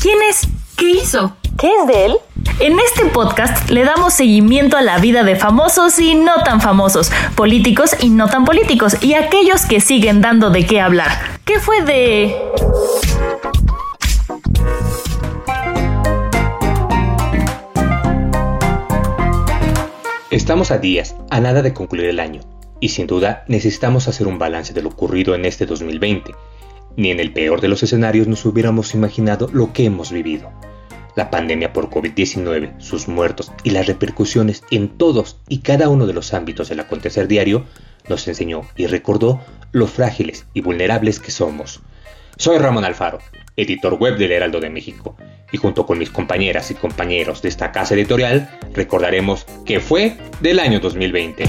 ¿Quién es? ¿Qué hizo? ¿Qué es de él? En este podcast le damos seguimiento a la vida de famosos y no tan famosos, políticos y no tan políticos, y aquellos que siguen dando de qué hablar. ¿Qué fue de... Estamos a días, a nada de concluir el año, y sin duda necesitamos hacer un balance de lo ocurrido en este 2020. Ni en el peor de los escenarios nos hubiéramos imaginado lo que hemos vivido. La pandemia por COVID-19, sus muertos y las repercusiones en todos y cada uno de los ámbitos del acontecer diario nos enseñó y recordó lo frágiles y vulnerables que somos. Soy Ramón Alfaro, editor web del Heraldo de México, y junto con mis compañeras y compañeros de esta casa editorial recordaremos qué fue del año 2020.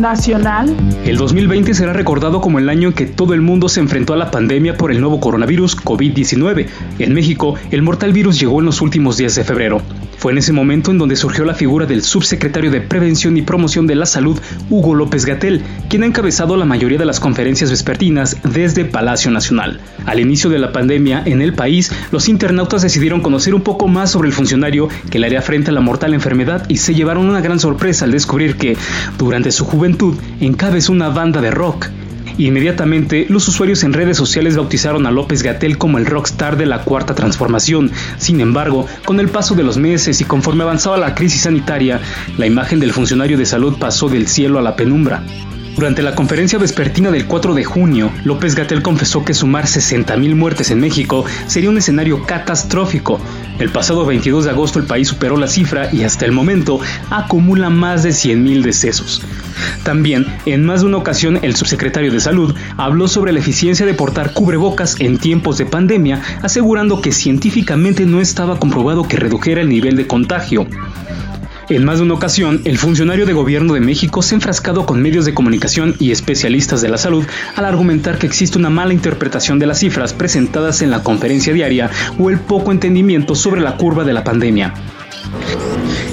Nacional. El 2020 será recordado como el año en que todo el mundo se enfrentó a la pandemia por el nuevo coronavirus COVID-19. En México, el mortal virus llegó en los últimos días de febrero. Fue en ese momento en donde surgió la figura del subsecretario de Prevención y Promoción de la Salud, Hugo López Gatel, quien ha encabezado la mayoría de las conferencias vespertinas desde Palacio Nacional. Al inicio de la pandemia en el país, los internautas decidieron conocer un poco más sobre el funcionario que le haría frente a la mortal enfermedad y se llevaron una gran sorpresa al descubrir que, durante su juventud, encabezó una banda de rock. Inmediatamente, los usuarios en redes sociales bautizaron a López Gatel como el rockstar de la cuarta transformación. Sin embargo, con el paso de los meses y conforme avanzaba la crisis sanitaria, la imagen del funcionario de salud pasó del cielo a la penumbra. Durante la conferencia vespertina del 4 de junio, López Gatel confesó que sumar 60.000 muertes en México sería un escenario catastrófico. El pasado 22 de agosto el país superó la cifra y hasta el momento acumula más de 100.000 decesos. También, en más de una ocasión, el subsecretario de Salud habló sobre la eficiencia de portar cubrebocas en tiempos de pandemia, asegurando que científicamente no estaba comprobado que redujera el nivel de contagio. En más de una ocasión, el funcionario de gobierno de México se ha enfrascado con medios de comunicación y especialistas de la salud al argumentar que existe una mala interpretación de las cifras presentadas en la conferencia diaria o el poco entendimiento sobre la curva de la pandemia.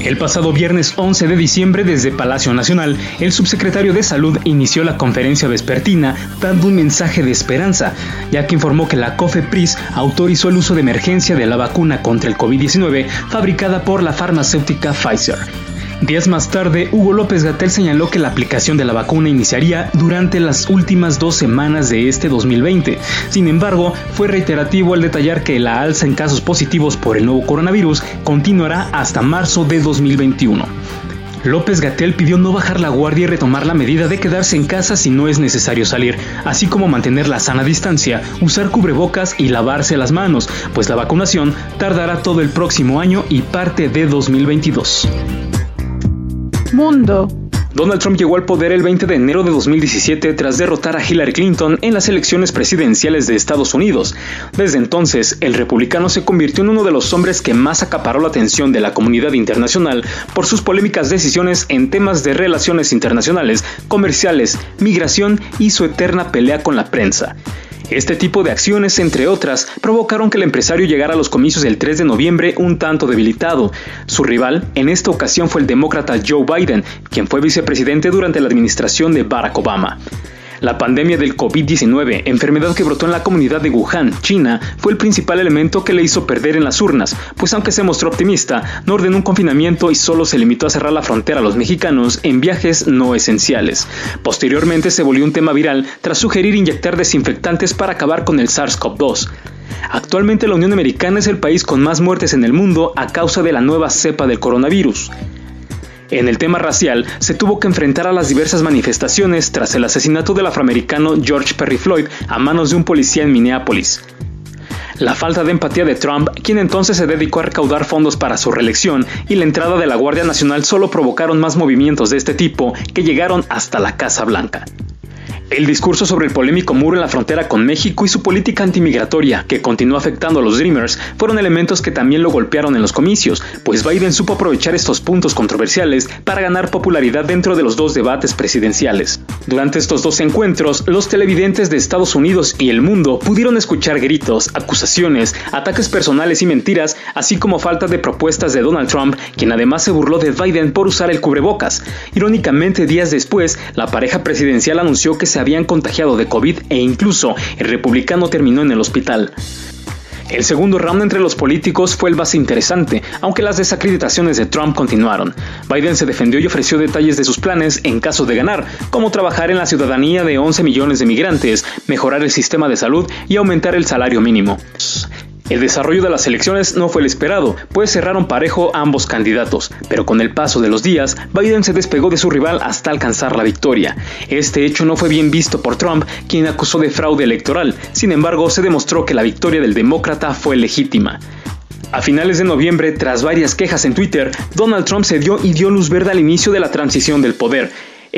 El pasado viernes 11 de diciembre desde Palacio Nacional, el subsecretario de Salud inició la conferencia vespertina dando un mensaje de esperanza, ya que informó que la COFEPRIS autorizó el uso de emergencia de la vacuna contra el COVID-19 fabricada por la farmacéutica Pfizer. Días más tarde, Hugo López Gatel señaló que la aplicación de la vacuna iniciaría durante las últimas dos semanas de este 2020. Sin embargo, fue reiterativo al detallar que la alza en casos positivos por el nuevo coronavirus continuará hasta marzo de 2021. López Gatel pidió no bajar la guardia y retomar la medida de quedarse en casa si no es necesario salir, así como mantener la sana distancia, usar cubrebocas y lavarse las manos, pues la vacunación tardará todo el próximo año y parte de 2022. Mundo. Donald Trump llegó al poder el 20 de enero de 2017 tras derrotar a Hillary Clinton en las elecciones presidenciales de Estados Unidos. Desde entonces, el republicano se convirtió en uno de los hombres que más acaparó la atención de la comunidad internacional por sus polémicas decisiones en temas de relaciones internacionales, comerciales, migración y su eterna pelea con la prensa. Este tipo de acciones, entre otras, provocaron que el empresario llegara a los comicios del 3 de noviembre un tanto debilitado. Su rival en esta ocasión fue el demócrata Joe Biden, quien fue vicepresidente durante la administración de Barack Obama. La pandemia del COVID-19, enfermedad que brotó en la comunidad de Wuhan, China, fue el principal elemento que le hizo perder en las urnas, pues aunque se mostró optimista, no ordenó un confinamiento y solo se limitó a cerrar la frontera a los mexicanos en viajes no esenciales. Posteriormente se volvió un tema viral tras sugerir inyectar desinfectantes para acabar con el SARS-CoV-2. Actualmente la Unión Americana es el país con más muertes en el mundo a causa de la nueva cepa del coronavirus. En el tema racial, se tuvo que enfrentar a las diversas manifestaciones tras el asesinato del afroamericano George Perry Floyd a manos de un policía en Minneapolis. la falta de empatía de Trump, quien entonces se dedicó a recaudar fondos para su reelección, y la entrada de la Guardia Nacional solo provocaron más movimientos de este tipo que llegaron hasta la Casa Blanca. El discurso sobre el polémico muro en la frontera con México y su política antimigratoria, que continuó afectando a los Dreamers, fueron elementos que también lo golpearon en los comicios, pues Biden supo aprovechar estos puntos controversiales para ganar popularidad dentro de los dos debates presidenciales. Durante estos dos encuentros, los televidentes de Estados Unidos y el mundo pudieron escuchar gritos, acusaciones, ataques personales y mentiras, así como falta de propuestas de Donald Trump, quien además se burló de Biden por usar el cubrebocas. Irónicamente, días después, la pareja presidencial anunció que se habían contagiado de COVID e incluso el republicano terminó en el hospital. El segundo round entre los políticos fue el más interesante, aunque las desacreditaciones de Trump continuaron. Biden se defendió y ofreció detalles de sus planes en caso de ganar, como trabajar en la ciudadanía de 11 millones de migrantes, mejorar el sistema de salud y aumentar el salario mínimo. El desarrollo de las elecciones no fue el esperado, pues cerraron parejo ambos candidatos, pero con el paso de los días, Biden se despegó de su rival hasta alcanzar la victoria. Este hecho no fue bien visto por Trump, quien acusó de fraude electoral, sin embargo se demostró que la victoria del demócrata fue legítima. A finales de noviembre, tras varias quejas en Twitter, Donald Trump se dio y dio luz verde al inicio de la transición del poder,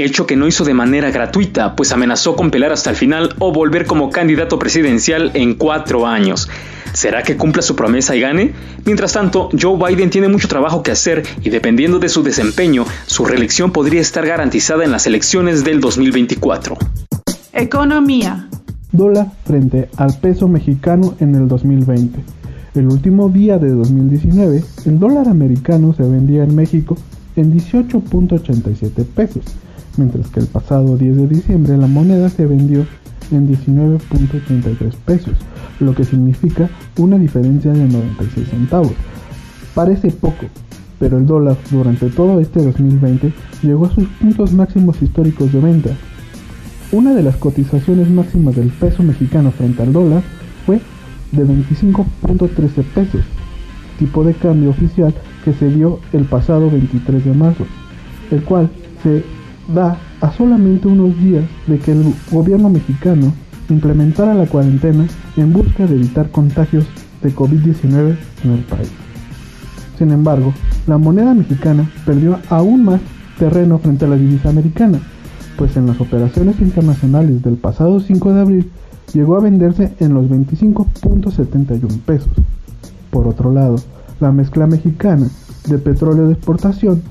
hecho que no hizo de manera gratuita, pues amenazó con pelear hasta el final o volver como candidato presidencial en cuatro años. ¿Será que cumpla su promesa y gane? Mientras tanto, Joe Biden tiene mucho trabajo que hacer y dependiendo de su desempeño, su reelección podría estar garantizada en las elecciones del 2024. Economía. Dólar frente al peso mexicano en el 2020. El último día de 2019, el dólar americano se vendía en México en 18.87 pesos, mientras que el pasado 10 de diciembre la moneda se vendió en 19.83 pesos, lo que significa una diferencia de 96 centavos. Parece poco, pero el dólar durante todo este 2020 llegó a sus puntos máximos históricos de venta. Una de las cotizaciones máximas del peso mexicano frente al dólar fue de 25.13 pesos, tipo de cambio oficial que se dio el pasado 23 de marzo, el cual se da a solamente unos días de que el gobierno mexicano implementara la cuarentena en busca de evitar contagios de COVID-19 en el país. Sin embargo, la moneda mexicana perdió aún más terreno frente a la divisa americana, pues en las operaciones internacionales del pasado 5 de abril llegó a venderse en los 25.71 pesos. Por otro lado, la mezcla mexicana de petróleo de exportación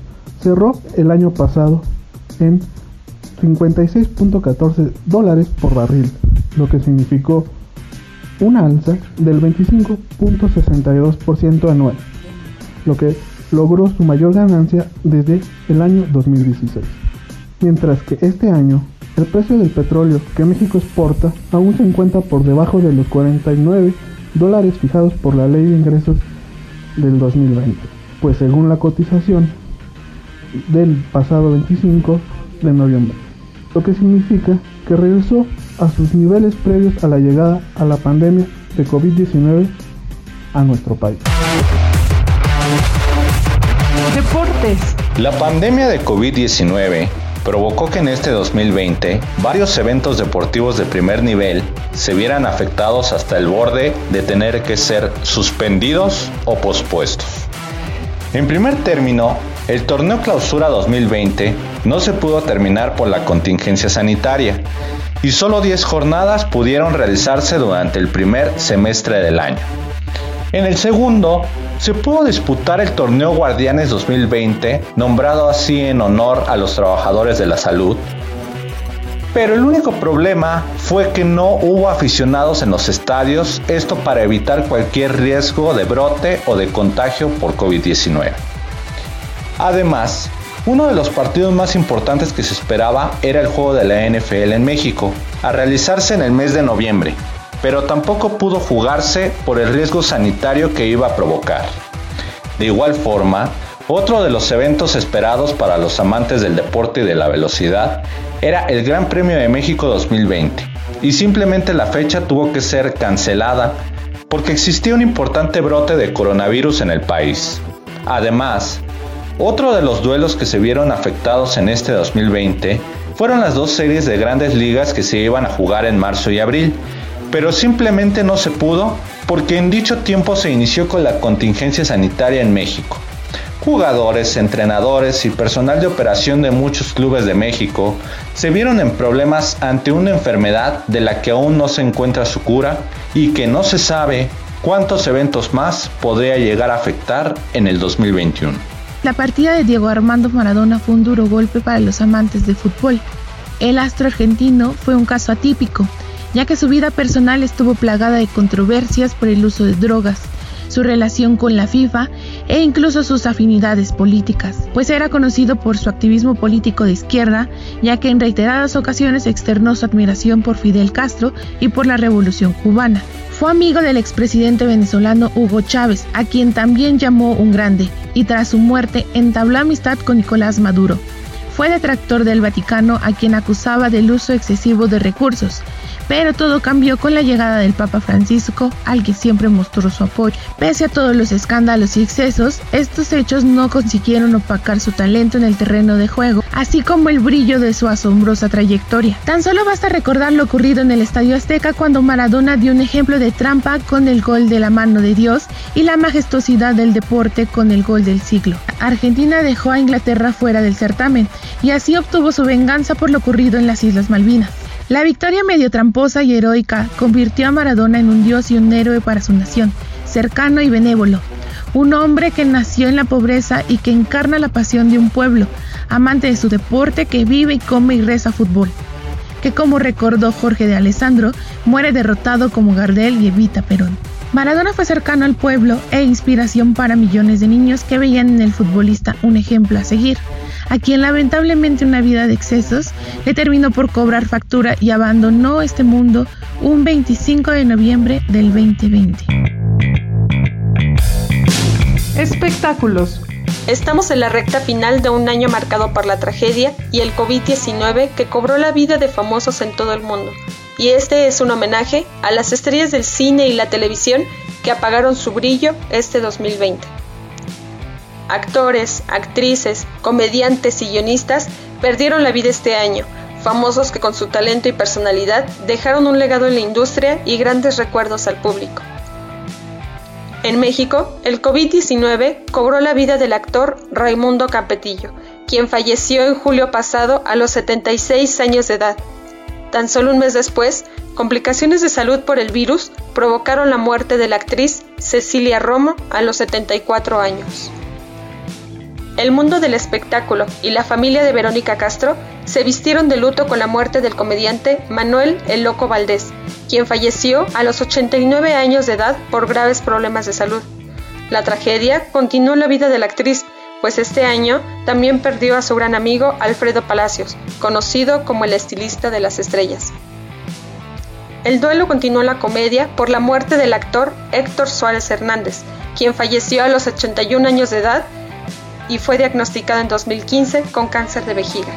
cerró el año pasado en 56.14 dólares por barril, lo que significó una alza del 25.62% anual, lo que logró su mayor ganancia desde el año 2016. Mientras que este año, el precio del petróleo que México exporta aún se encuentra por debajo de los 49 dólares fijados por la ley de ingresos del 2020, pues según la cotización del pasado 25 de noviembre, lo que significa que regresó a sus niveles previos a la llegada a la pandemia de COVID-19 a nuestro país. Deportes. La pandemia de COVID-19 provocó que en este 2020 varios eventos deportivos de primer nivel se vieran afectados hasta el borde de tener que ser suspendidos o pospuestos. En primer término, el torneo Clausura 2020 no se pudo terminar por la contingencia sanitaria y solo 10 jornadas pudieron realizarse durante el primer semestre del año. En el segundo, se pudo disputar el torneo Guardianes 2020, nombrado así en honor a los trabajadores de la salud, pero el único problema fue que no hubo aficionados en los estadios, esto para evitar cualquier riesgo de brote o de contagio por COVID-19. Además, uno de los partidos más importantes que se esperaba era el juego de la NFL en México, a realizarse en el mes de noviembre, pero tampoco pudo jugarse por el riesgo sanitario que iba a provocar. De igual forma, otro de los eventos esperados para los amantes del deporte y de la velocidad era el Gran Premio de México 2020, y simplemente la fecha tuvo que ser cancelada porque existía un importante brote de coronavirus en el país. Además, otro de los duelos que se vieron afectados en este 2020 fueron las dos series de grandes ligas que se iban a jugar en marzo y abril, pero simplemente no se pudo porque en dicho tiempo se inició con la contingencia sanitaria en México. Jugadores, entrenadores y personal de operación de muchos clubes de México se vieron en problemas ante una enfermedad de la que aún no se encuentra su cura y que no se sabe cuántos eventos más podría llegar a afectar en el 2021. La partida de Diego Armando Maradona fue un duro golpe para los amantes de fútbol. El astro argentino fue un caso atípico, ya que su vida personal estuvo plagada de controversias por el uso de drogas, su relación con la FIFA e incluso sus afinidades políticas, pues era conocido por su activismo político de izquierda, ya que en reiteradas ocasiones externó su admiración por Fidel Castro y por la Revolución cubana. Fue amigo del expresidente venezolano Hugo Chávez, a quien también llamó un grande, y tras su muerte entabló amistad con Nicolás Maduro. Fue detractor del Vaticano a quien acusaba del uso excesivo de recursos, pero todo cambió con la llegada del Papa Francisco, al que siempre mostró su apoyo. Pese a todos los escándalos y excesos, estos hechos no consiguieron opacar su talento en el terreno de juego, así como el brillo de su asombrosa trayectoria. Tan solo basta recordar lo ocurrido en el Estadio Azteca cuando Maradona dio un ejemplo de trampa con el gol de la mano de Dios y la majestuosidad del deporte con el gol del siglo. Argentina dejó a Inglaterra fuera del certamen y así obtuvo su venganza por lo ocurrido en las Islas Malvinas. La victoria medio tramposa y heroica convirtió a Maradona en un dios y un héroe para su nación, cercano y benévolo. Un hombre que nació en la pobreza y que encarna la pasión de un pueblo, amante de su deporte que vive y come y reza fútbol. Que como recordó Jorge de Alessandro, muere derrotado como Gardel y Evita Perón. Maradona fue cercano al pueblo e inspiración para millones de niños que veían en el futbolista un ejemplo a seguir a quien lamentablemente una vida de excesos le terminó por cobrar factura y abandonó este mundo un 25 de noviembre del 2020. Espectáculos. Estamos en la recta final de un año marcado por la tragedia y el COVID-19 que cobró la vida de famosos en todo el mundo. Y este es un homenaje a las estrellas del cine y la televisión que apagaron su brillo este 2020 actores, actrices, comediantes y guionistas perdieron la vida este año, famosos que con su talento y personalidad dejaron un legado en la industria y grandes recuerdos al público. En México, el COVID-19 cobró la vida del actor Raimundo Campetillo, quien falleció en julio pasado a los 76 años de edad. Tan solo un mes después, complicaciones de salud por el virus provocaron la muerte de la actriz Cecilia Romo a los 74 años. El mundo del espectáculo y la familia de Verónica Castro se vistieron de luto con la muerte del comediante Manuel El Loco Valdés, quien falleció a los 89 años de edad por graves problemas de salud. La tragedia continuó la vida de la actriz, pues este año también perdió a su gran amigo Alfredo Palacios, conocido como el estilista de las estrellas. El duelo continuó la comedia por la muerte del actor Héctor Suárez Hernández, quien falleció a los 81 años de edad y fue diagnosticado en 2015 con cáncer de vejiga.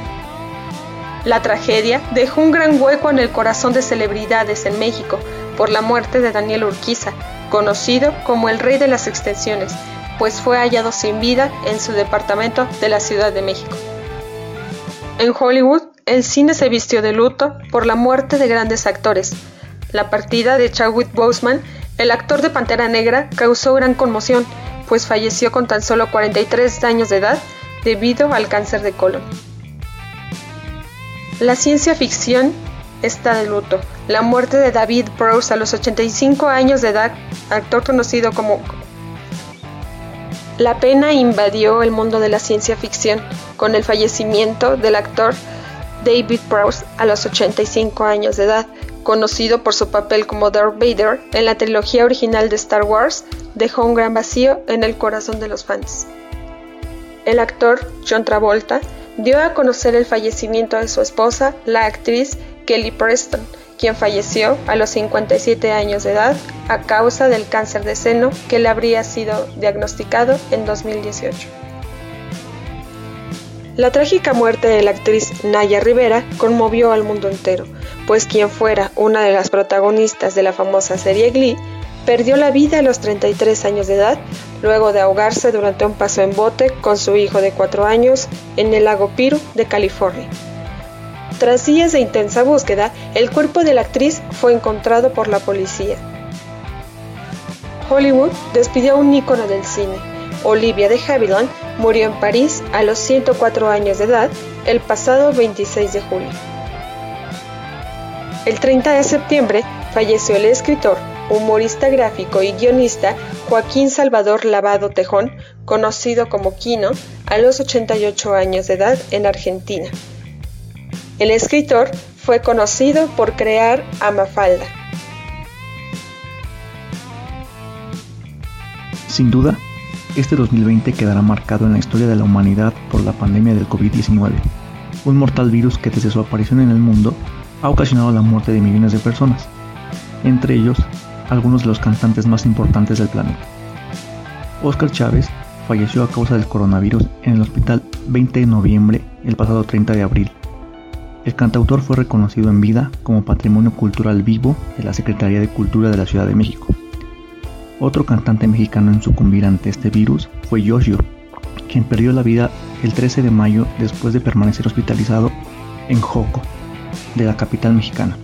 La tragedia dejó un gran hueco en el corazón de celebridades en México por la muerte de Daniel Urquiza, conocido como el rey de las extensiones, pues fue hallado sin vida en su departamento de la Ciudad de México. En Hollywood, el cine se vistió de luto por la muerte de grandes actores. La partida de Chadwick Boseman, el actor de Pantera Negra, causó gran conmoción, pues falleció con tan solo 43 años de edad debido al cáncer de colon. La ciencia ficción está de luto. La muerte de David Prowse a los 85 años de edad, actor conocido como... La pena invadió el mundo de la ciencia ficción con el fallecimiento del actor David Prowse a los 85 años de edad, conocido por su papel como Darth Vader en la trilogía original de Star Wars, dejó un gran vacío en el corazón de los fans. El actor John Travolta dio a conocer el fallecimiento de su esposa, la actriz Kelly Preston, quien falleció a los 57 años de edad a causa del cáncer de seno que le habría sido diagnosticado en 2018. La trágica muerte de la actriz Naya Rivera conmovió al mundo entero, pues quien fuera una de las protagonistas de la famosa serie Glee perdió la vida a los 33 años de edad luego de ahogarse durante un paso en bote con su hijo de 4 años en el lago Piru de California. Tras días de intensa búsqueda, el cuerpo de la actriz fue encontrado por la policía. Hollywood despidió a un ícono del cine. Olivia de Havilland murió en París a los 104 años de edad el pasado 26 de julio. El 30 de septiembre falleció el escritor, humorista gráfico y guionista Joaquín Salvador Lavado Tejón, conocido como Quino, a los 88 años de edad en Argentina. El escritor fue conocido por crear a Mafalda. Sin duda, este 2020 quedará marcado en la historia de la humanidad por la pandemia del COVID-19, un mortal virus que desde su aparición en el mundo ha ocasionado la muerte de millones de personas, entre ellos algunos de los cantantes más importantes del planeta. Oscar Chávez falleció a causa del coronavirus en el hospital 20 de noviembre el pasado 30 de abril. El cantautor fue reconocido en vida como Patrimonio Cultural Vivo de la Secretaría de Cultura de la Ciudad de México. Otro cantante mexicano en sucumbir ante este virus fue Yoshio, quien perdió la vida el 13 de mayo después de permanecer hospitalizado en Joco, de la capital mexicana.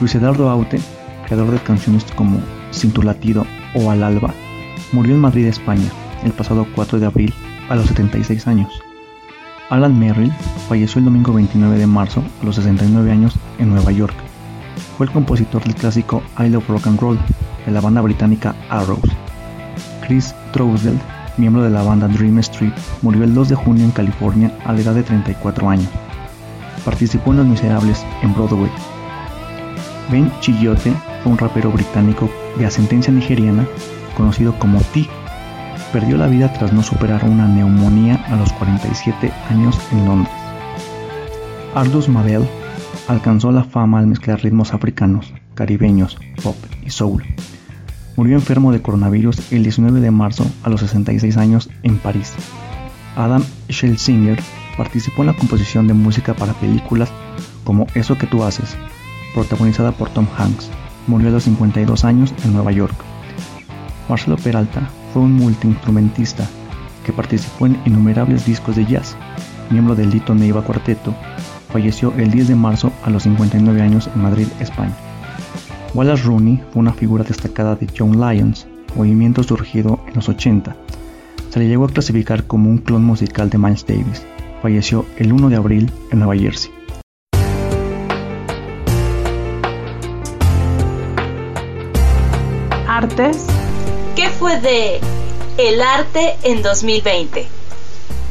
Luis Eduardo Aute, creador de canciones como Sin tu latido o Al alba, murió en Madrid, España, el pasado 4 de abril a los 76 años. Alan Merrill falleció el domingo 29 de marzo a los 69 años en Nueva York. Fue el compositor del clásico I Love Rock and Roll de la banda británica Arrows. Chris Trousdale, miembro de la banda Dream Street, murió el 2 de junio en California a la edad de 34 años. Participó en Los Miserables en Broadway. Ben Chillote un rapero británico de ascendencia nigeriana conocido como T. Perdió la vida tras no superar una neumonía a los 47 años en Londres. Aldous Mabel alcanzó la fama al mezclar ritmos africanos, caribeños, pop y soul. Murió enfermo de coronavirus el 19 de marzo a los 66 años en París. Adam Schlesinger participó en la composición de música para películas como Eso que tú haces, protagonizada por Tom Hanks. Murió a los 52 años en Nueva York. Marcelo Peralta fue un multiinstrumentista que participó en innumerables discos de jazz. Miembro del Lito Neiva Cuarteto, falleció el 10 de marzo a los 59 años en Madrid, España. Wallace Rooney fue una figura destacada de John Lyons, movimiento surgido en los 80. Se le llegó a clasificar como un clon musical de Miles Davis. Falleció el 1 de abril en Nueva Jersey. ¿Qué fue de el arte en 2020?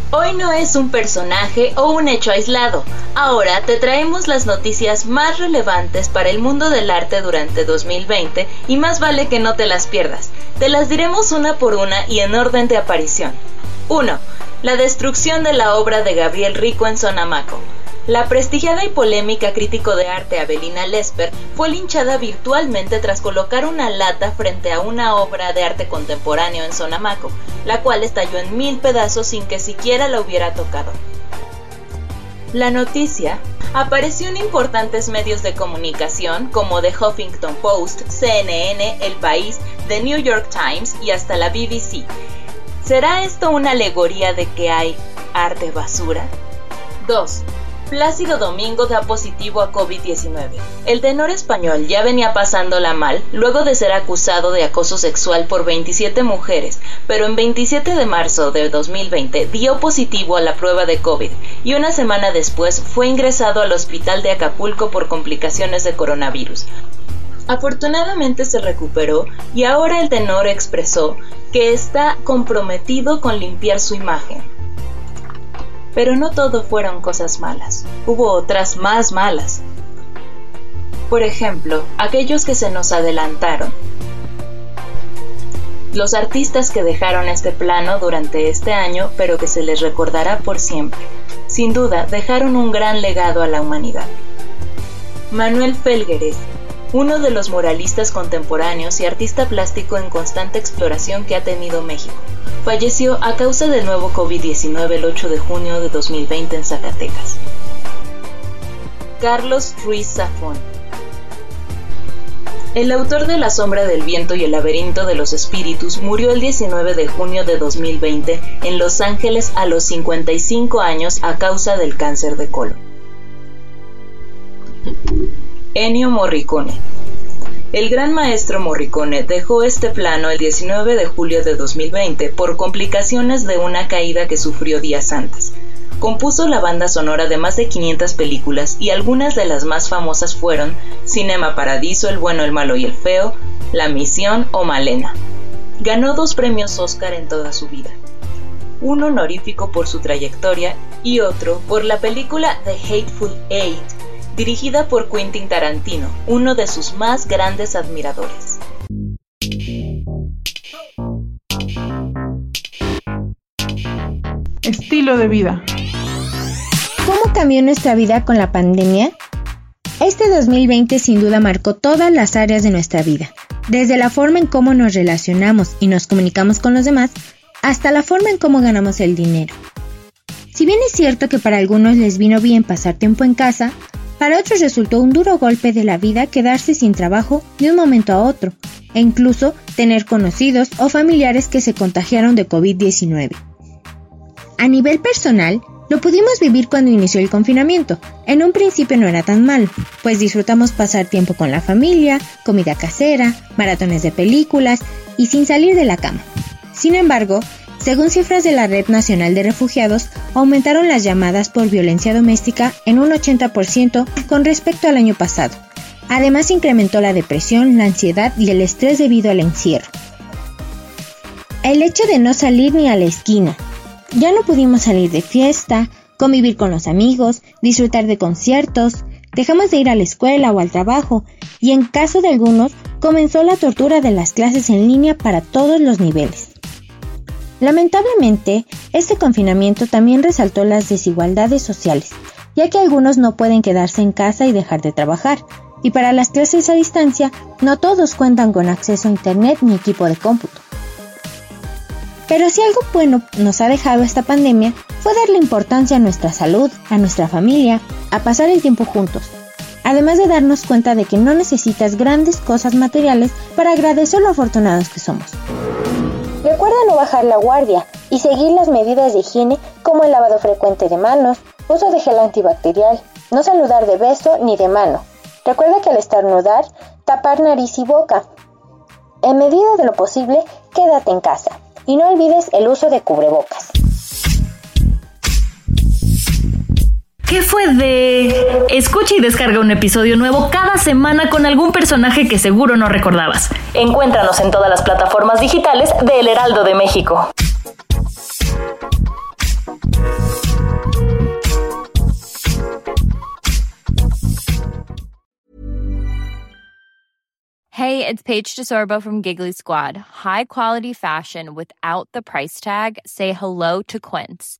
Hoy no es un personaje o un hecho aislado. Ahora te traemos las noticias más relevantes para el mundo del arte durante 2020 y más vale que no te las pierdas. Te las diremos una por una y en orden de aparición. 1. La destrucción de la obra de Gabriel Rico en Sonamaco. La prestigiada y polémica crítico de arte Abelina Lesper fue linchada virtualmente tras colocar una lata frente a una obra de arte contemporáneo en Sonamaco, la cual estalló en mil pedazos sin que siquiera la hubiera tocado. La noticia apareció en importantes medios de comunicación como The Huffington Post, CNN, El País, The New York Times y hasta la BBC. ¿Será esto una alegoría de que hay arte basura? 2. Plácido Domingo da positivo a COVID-19. El tenor español ya venía pasándola mal luego de ser acusado de acoso sexual por 27 mujeres, pero en 27 de marzo de 2020 dio positivo a la prueba de COVID y una semana después fue ingresado al hospital de Acapulco por complicaciones de coronavirus. Afortunadamente se recuperó y ahora el tenor expresó que está comprometido con limpiar su imagen. Pero no todo fueron cosas malas, hubo otras más malas. Por ejemplo, aquellos que se nos adelantaron. Los artistas que dejaron este plano durante este año, pero que se les recordará por siempre. Sin duda, dejaron un gran legado a la humanidad. Manuel Felgueres, uno de los muralistas contemporáneos y artista plástico en constante exploración que ha tenido México falleció a causa del nuevo COVID-19 el 8 de junio de 2020 en Zacatecas. Carlos Ruiz Zafón el autor de La sombra del viento y el laberinto de los espíritus murió el 19 de junio de 2020 en Los Ángeles a los 55 años a causa del cáncer de colon. Ennio Morricone El gran maestro Morricone dejó este plano el 19 de julio de 2020 por complicaciones de una caída que sufrió días antes. Compuso la banda sonora de más de 500 películas y algunas de las más famosas fueron Cinema Paradiso, El bueno, el malo y el feo, La misión o Malena. Ganó dos premios Oscar en toda su vida. Uno honorífico por su trayectoria y otro por la película The Hateful Eight, dirigida por Quentin Tarantino, uno de sus más grandes admiradores. Estilo de vida. ¿Cómo cambió nuestra vida con la pandemia? Este 2020 sin duda marcó todas las áreas de nuestra vida, desde la forma en cómo nos relacionamos y nos comunicamos con los demás, hasta la forma en cómo ganamos el dinero. Si bien es cierto que para algunos les vino bien pasar tiempo en casa, para otros resultó un duro golpe de la vida quedarse sin trabajo de un momento a otro, e incluso tener conocidos o familiares que se contagiaron de COVID-19. A nivel personal, lo pudimos vivir cuando inició el confinamiento. En un principio no era tan mal, pues disfrutamos pasar tiempo con la familia, comida casera, maratones de películas y sin salir de la cama. Sin embargo, según cifras de la Red Nacional de Refugiados, aumentaron las llamadas por violencia doméstica en un 80% con respecto al año pasado. Además, incrementó la depresión, la ansiedad y el estrés debido al encierro. El hecho de no salir ni a la esquina, ya no pudimos salir de fiesta, convivir con los amigos, disfrutar de conciertos, dejamos de ir a la escuela o al trabajo y en caso de algunos comenzó la tortura de las clases en línea para todos los niveles. Lamentablemente, este confinamiento también resaltó las desigualdades sociales, ya que algunos no pueden quedarse en casa y dejar de trabajar, y para las clases a distancia no todos cuentan con acceso a Internet ni equipo de cómputo. Pero si algo bueno nos ha dejado esta pandemia fue darle importancia a nuestra salud, a nuestra familia, a pasar el tiempo juntos. Además de darnos cuenta de que no necesitas grandes cosas materiales para agradecer lo afortunados que somos. Recuerda no bajar la guardia y seguir las medidas de higiene como el lavado frecuente de manos, uso de gel antibacterial, no saludar de beso ni de mano. Recuerda que al estornudar, tapar nariz y boca. En medida de lo posible, quédate en casa y no olvides el uso de cubrebocas. ¿Qué fue de...? Escucha y descarga un episodio nuevo cada semana con algún personaje que seguro no recordabas. Encuéntranos en todas las plataformas digitales de El Heraldo de México. Hey, it's Paige DeSorbo from Giggly Squad. High quality fashion without the price tag. Say hello to Quince.